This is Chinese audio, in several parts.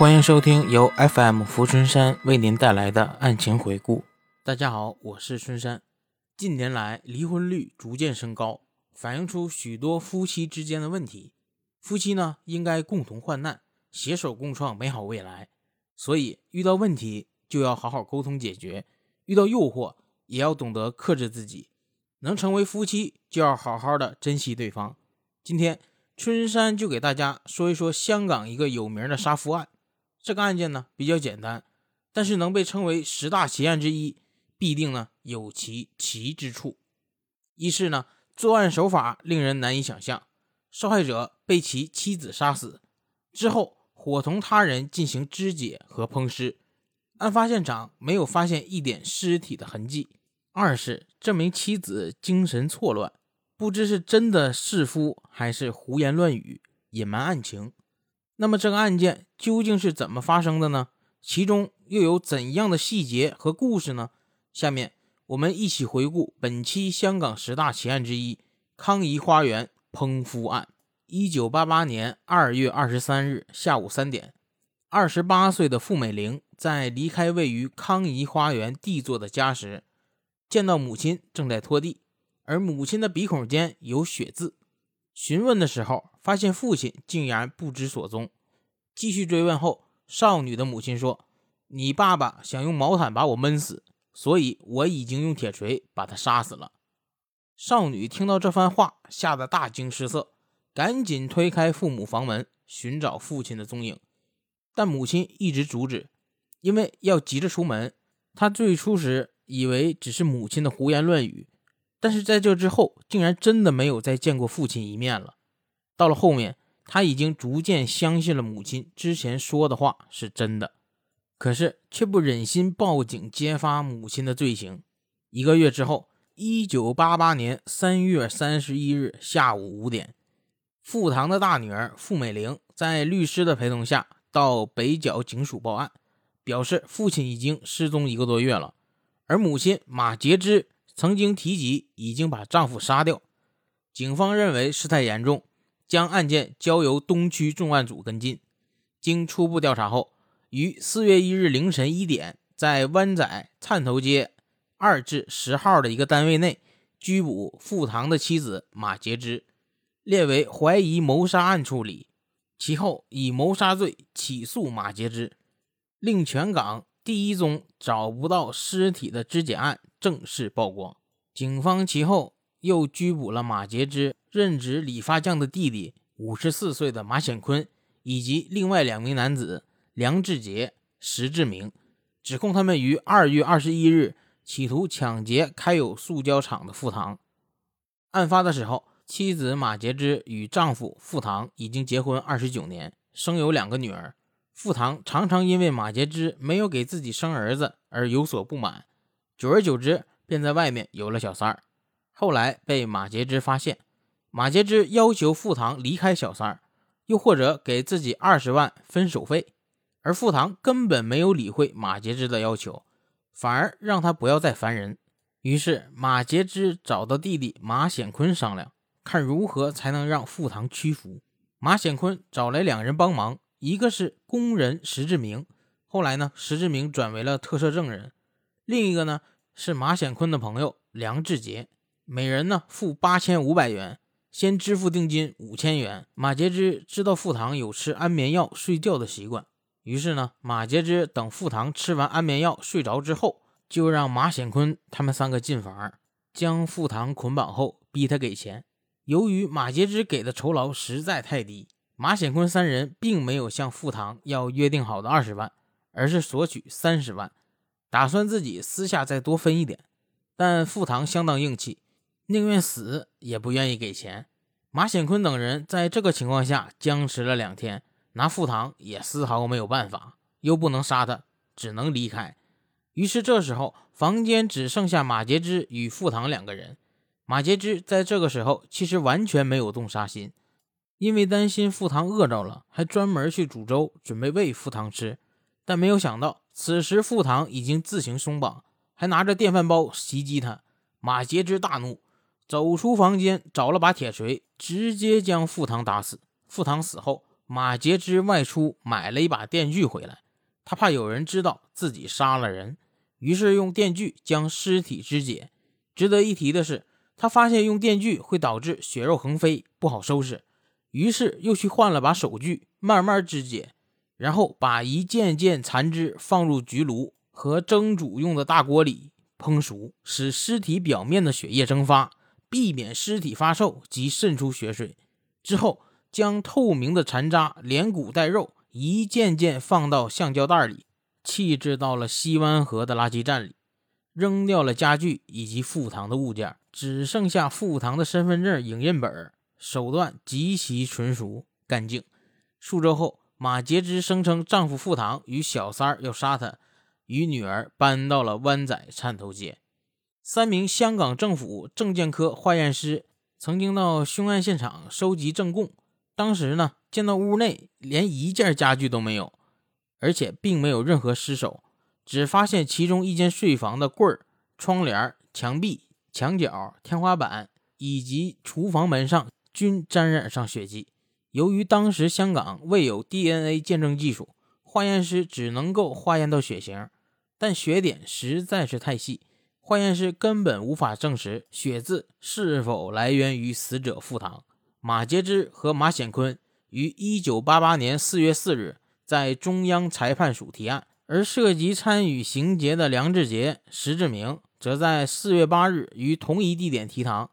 欢迎收听由 FM 福春山为您带来的案情回顾。大家好，我是春山。近年来，离婚率逐渐升高，反映出许多夫妻之间的问题。夫妻呢，应该共同患难，携手共创美好未来。所以，遇到问题就要好好沟通解决；遇到诱惑，也要懂得克制自己。能成为夫妻，就要好好的珍惜对方。今天，春山就给大家说一说香港一个有名的杀夫案。这个案件呢比较简单，但是能被称为十大奇案之一，必定呢有其奇之处。一是呢作案手法令人难以想象，受害者被其妻子杀死之后，伙同他人进行肢解和烹尸，案发现场没有发现一点尸体的痕迹。二是这名妻子精神错乱，不知是真的弑夫还是胡言乱语隐瞒案情。那么这个案件究竟是怎么发生的呢？其中又有怎样的细节和故事呢？下面我们一起回顾本期香港十大奇案之一——康怡花园烹夫案。一九八八年二月二十三日下午三点，二十八岁的傅美玲在离开位于康怡花园 D 座的家时，见到母亲正在拖地，而母亲的鼻孔间有血渍。询问的时候。发现父亲竟然不知所踪，继续追问后，少女的母亲说：“你爸爸想用毛毯把我闷死，所以我已经用铁锤把他杀死了。”少女听到这番话，吓得大惊失色，赶紧推开父母房门寻找父亲的踪影，但母亲一直阻止，因为要急着出门。她最初时以为只是母亲的胡言乱语，但是在这之后，竟然真的没有再见过父亲一面了。到了后面，他已经逐渐相信了母亲之前说的话是真的，可是却不忍心报警揭发母亲的罪行。一个月之后，一九八八年三月三十一日下午五点，富堂的大女儿傅美玲在律师的陪同下到北角警署报案，表示父亲已经失踪一个多月了，而母亲马洁芝曾经提及已经把丈夫杀掉。警方认为事态严重。将案件交由东区重案组跟进。经初步调查后，于四月一日凌晨一点，在湾仔灿头街二至十号的一个单位内拘捕傅堂的妻子马杰芝，列为怀疑谋杀案处理。其后以谋杀罪起诉马杰芝，令全港第一宗找不到尸体的肢解案正式曝光。警方其后又拘捕了马杰芝。任职理发匠的弟弟，五十四岁的马显坤，以及另外两名男子梁志杰、石志明，指控他们于二月二十一日企图抢劫开有塑胶厂的富堂。案发的时候，妻子马杰芝与丈夫富堂已经结婚二十九年，生有两个女儿。富堂常常因为马杰芝没有给自己生儿子而有所不满，久而久之，便在外面有了小三儿。后来被马杰芝发现。马杰之要求傅堂离开小三儿，又或者给自己二十万分手费，而傅堂根本没有理会马杰之的要求，反而让他不要再烦人。于是马杰之找到弟弟马显坤商量，看如何才能让傅堂屈服。马显坤找来两人帮忙，一个是工人石志明，后来呢石志明转为了特赦证人；另一个呢是马显坤的朋友梁志杰，每人呢付八千五百元。先支付定金五千元。马杰之知道傅堂有吃安眠药睡觉的习惯，于是呢，马杰之等傅堂吃完安眠药睡着之后，就让马显坤他们三个进房，将傅堂捆绑后，逼他给钱。由于马杰之给的酬劳实在太低，马显坤三人并没有向傅堂要约定好的二十万，而是索取三十万，打算自己私下再多分一点。但傅堂相当硬气。宁愿死也不愿意给钱。马显坤等人在这个情况下僵持了两天，拿傅堂也丝毫没有办法，又不能杀他，只能离开。于是这时候，房间只剩下马杰之与傅堂两个人。马杰之在这个时候其实完全没有动杀心，因为担心傅堂饿着了，还专门去煮粥准备喂傅堂吃。但没有想到，此时傅堂已经自行松绑，还拿着电饭煲袭击他。马杰之大怒。走出房间，找了把铁锤，直接将傅堂打死。傅堂死后，马杰之外出买了一把电锯回来，他怕有人知道自己杀了人，于是用电锯将尸体肢解。值得一提的是，他发现用电锯会导致血肉横飞，不好收拾，于是又去换了把手锯，慢慢肢解，然后把一件件残肢放入焗炉和蒸煮用的大锅里烹熟，使尸体表面的血液蒸发，避免尸体发臭及渗出血水。之后。将透明的残渣连骨带肉一件件放到橡胶袋里，弃置到了西湾河的垃圾站里，扔掉了家具以及富堂的物件，只剩下富堂的身份证影印本。手段极其纯熟干净。数周后，马杰之声称丈夫富堂与小三儿要杀他，与女儿搬到了湾仔汕头街。三名香港政府证件科化验师曾经到凶案现场收集证供。当时呢，见到屋内连一件家具都没有，而且并没有任何尸首，只发现其中一间睡房的柜儿、窗帘、墙壁、墙角、天花板以及厨房门上均沾染上血迹。由于当时香港未有 DNA 鉴证技术，化验师只能够化验到血型，但血点实在是太细，化验师根本无法证实血渍是否来源于死者腹膛。马杰之和马显坤于一九八八年四月四日在中央裁判署提案，而涉及参与刑劫的梁志杰、石志明则在四月八日于同一地点提堂。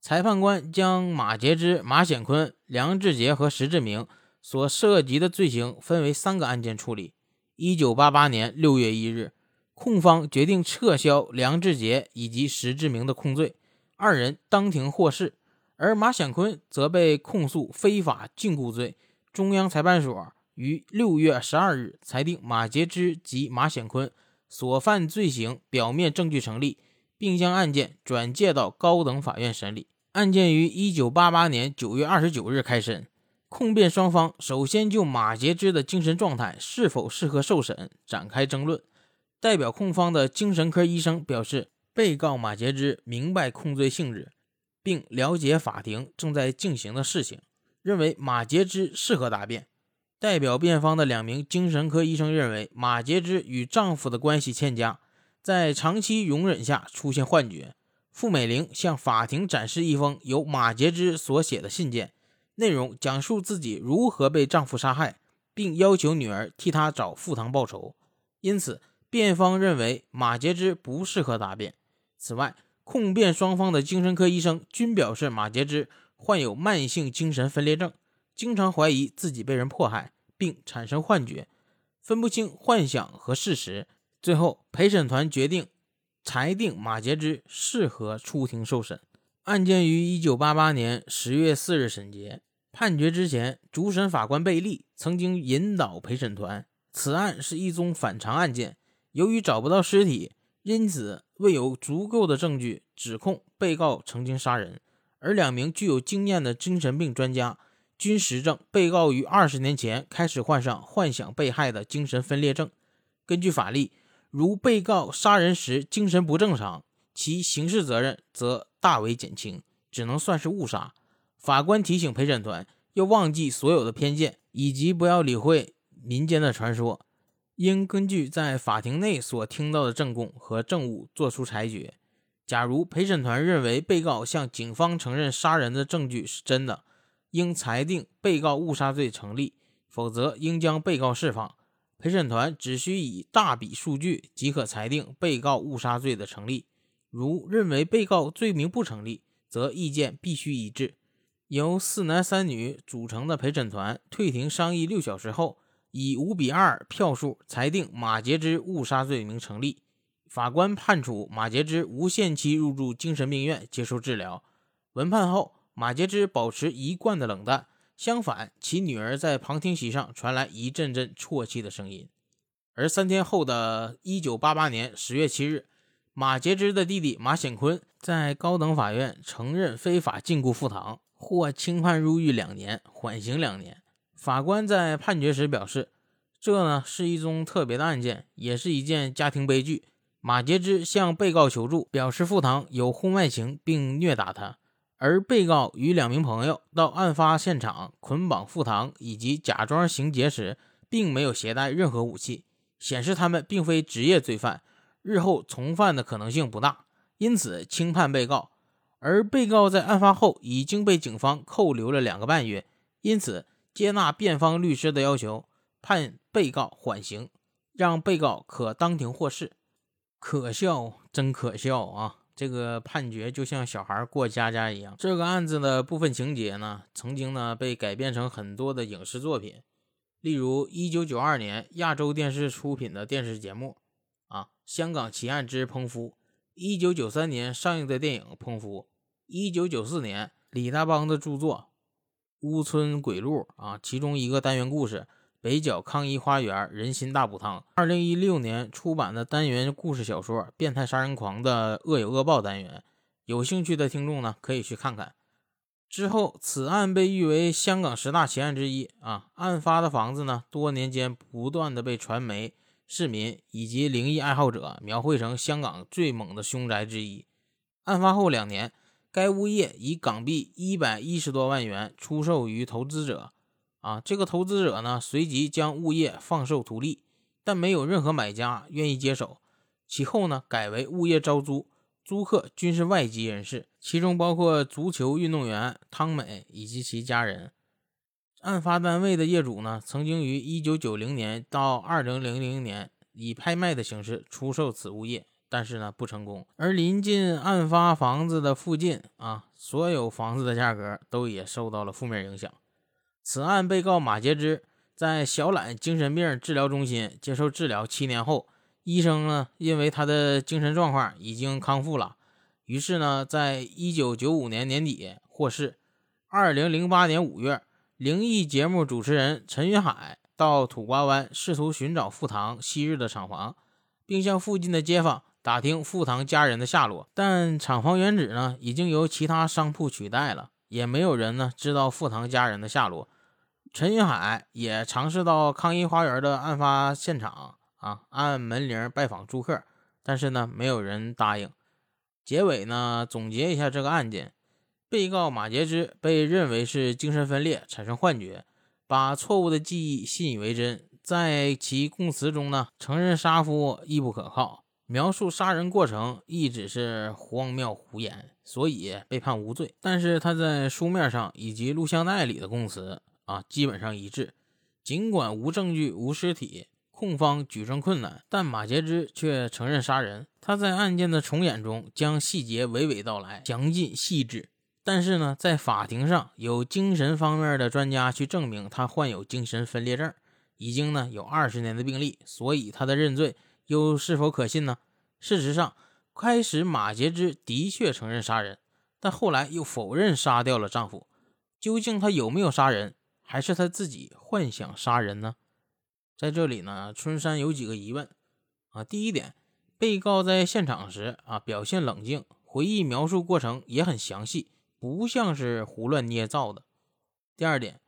裁判官将马杰之、马显坤、梁志杰和石志明所涉及的罪行分为三个案件处理。一九八八年六月一日，控方决定撤销梁志杰以及石志明的控罪，二人当庭获释。而马显坤则被控诉非法禁锢罪，中央裁判所于六月十二日裁定马杰之及马显坤所犯罪行表面证据成立，并将案件转介到高等法院审理。案件于一九八八年九月二十九日开审，控辩双方首先就马杰之的精神状态是否适合受审展开争论。代表控方的精神科医生表示，被告马杰之明白控罪性质。并了解法庭正在进行的事情，认为马杰之适合答辩。代表辩方的两名精神科医生认为，马杰之与丈夫的关系欠佳，在长期容忍下出现幻觉。傅美玲向法庭展示一封由马杰之所写的信件，内容讲述自己如何被丈夫杀害，并要求女儿替他找傅堂报仇。因此，辩方认为马杰之不适合答辩。此外，控辩双方的精神科医生均表示，马杰之患有慢性精神分裂症，经常怀疑自己被人迫害，并产生幻觉，分不清幻想和事实。最后，陪审团决定裁定马杰之适合出庭受审。案件于一九八八年十月四日审结。判决之前，主审法官贝利曾经引导陪审团，此案是一宗反常案件，由于找不到尸体。因此，未有足够的证据指控被告曾经杀人，而两名具有经验的精神病专家均实证被告于二十年前开始患上幻想被害的精神分裂症。根据法律，如被告杀人时精神不正常，其刑事责任则大为减轻，只能算是误杀。法官提醒陪审团要忘记所有的偏见，以及不要理会民间的传说。应根据在法庭内所听到的证供和证物作出裁决。假如陪审团认为被告向警方承认杀人的证据是真的，应裁定被告误杀罪成立；否则，应将被告释放。陪审团只需以大笔数据即可裁定被告误杀罪的成立。如认为被告罪名不成立，则意见必须一致。由四男三女组成的陪审团退庭商议六小时后。以五比二票数裁定马杰之误杀罪名成立，法官判处马杰之无限期入住精神病院接受治疗。闻判后，马杰之保持一贯的冷淡，相反，其女儿在旁听席上传来一阵阵啜泣的声音。而三天后的一九八八年十月七日，马杰之的弟弟马显坤在高等法院承认非法禁锢傅堂，获轻判入狱两年，缓刑两年。法官在判决时表示，这呢是一宗特别的案件，也是一件家庭悲剧。马杰之向被告求助，表示傅堂有婚外情并虐打他。而被告与两名朋友到案发现场捆绑傅堂以及假装行劫时，并没有携带任何武器，显示他们并非职业罪犯，日后重犯的可能性不大，因此轻判被告。而被告在案发后已经被警方扣留了两个半月，因此接纳辩方律师的要求，判被告缓刑，让被告可当庭获释。可笑，真可笑啊！这个判决就像小孩过家家一样。这个案子的部分情节呢，曾经呢被改编成很多的影视作品，例如1992年亚洲电视出品的电视节目啊，《香港奇案之烹夫》；1993年上映的电影《烹夫》。一九九四年，李大邦的著作《乌村鬼路》啊，其中一个单元故事《北角康怡花园人心大补汤》。二零一六年出版的单元故事小说《变态杀人狂的恶有恶报》单元，有兴趣的听众呢，可以去看看。之后，此案被誉为香港十大奇案之一啊。案发的房子呢，多年间不断的被传媒、市民以及灵异爱好者描绘成香港最猛的凶宅之一。案发后两年。该物业以港币一百一十多万元出售于投资者，啊，这个投资者呢随即将物业放售图利，但没有任何买家愿意接手。其后呢改为物业招租，租客均是外籍人士，其中包括足球运动员汤美以及其家人。案发单位的业主呢曾经于一九九零年到二零零零年以拍卖的形式出售此物业。但是呢，不成功。而临近案发房子的附近啊，所有房子的价格都也受到了负面影响。此案被告马杰之在小榄精神病治疗中心接受治疗七年后，医生呢因为他的精神状况已经康复了，于是呢，在一九九五年年底获释。二零零八年五月，灵异节目主持人陈云海到土瓜湾试图寻找富堂昔日的厂房，并向附近的街坊。打听富堂家人的下落，但厂房原址呢已经由其他商铺取代了，也没有人呢知道富堂家人的下落。陈云海也尝试到康怡花园的案发现场啊，按门铃拜访住客，但是呢没有人答应。结尾呢总结一下这个案件：被告马杰之被认为是精神分裂，产生幻觉，把错误的记忆信以为真，在其供词中呢承认杀夫亦不可靠。描述杀人过程一直是荒谬胡言，所以被判无罪。但是他在书面上以及录像带里的供词啊，基本上一致。尽管无证据、无尸体，控方举证困难，但马杰之却承认杀人。他在案件的重演中将细节娓娓道来，详尽细致。但是呢，在法庭上有精神方面的专家去证明他患有精神分裂症，已经呢有二十年的病例，所以他的认罪。又是否可信呢？事实上，开始马杰之的确承认杀人，但后来又否认杀掉了丈夫。究竟他有没有杀人，还是他自己幻想杀人呢？在这里呢，春山有几个疑问啊。第一点，被告在现场时啊表现冷静，回忆描述过程也很详细，不像是胡乱捏造的。第二点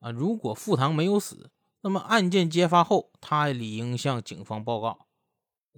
啊，如果富堂没有死，那么案件揭发后，他理应向警方报告。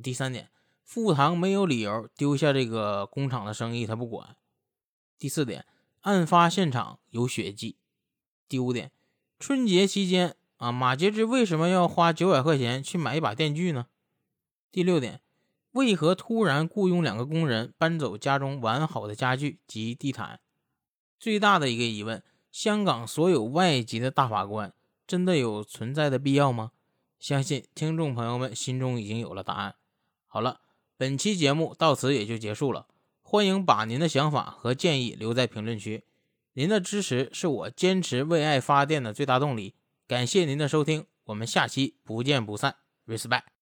第三点，富堂没有理由丢下这个工厂的生意，他不管。第四点，案发现场有血迹。第五点，春节期间啊，马杰之为什么要花九百块钱去买一把电锯呢？第六点，为何突然雇佣两个工人搬走家中完好的家具及地毯？最大的一个疑问：香港所有外籍的大法官真的有存在的必要吗？相信听众朋友们心中已经有了答案。好了，本期节目到此也就结束了。欢迎把您的想法和建议留在评论区，您的支持是我坚持为爱发电的最大动力。感谢您的收听，我们下期不见不散。Respect。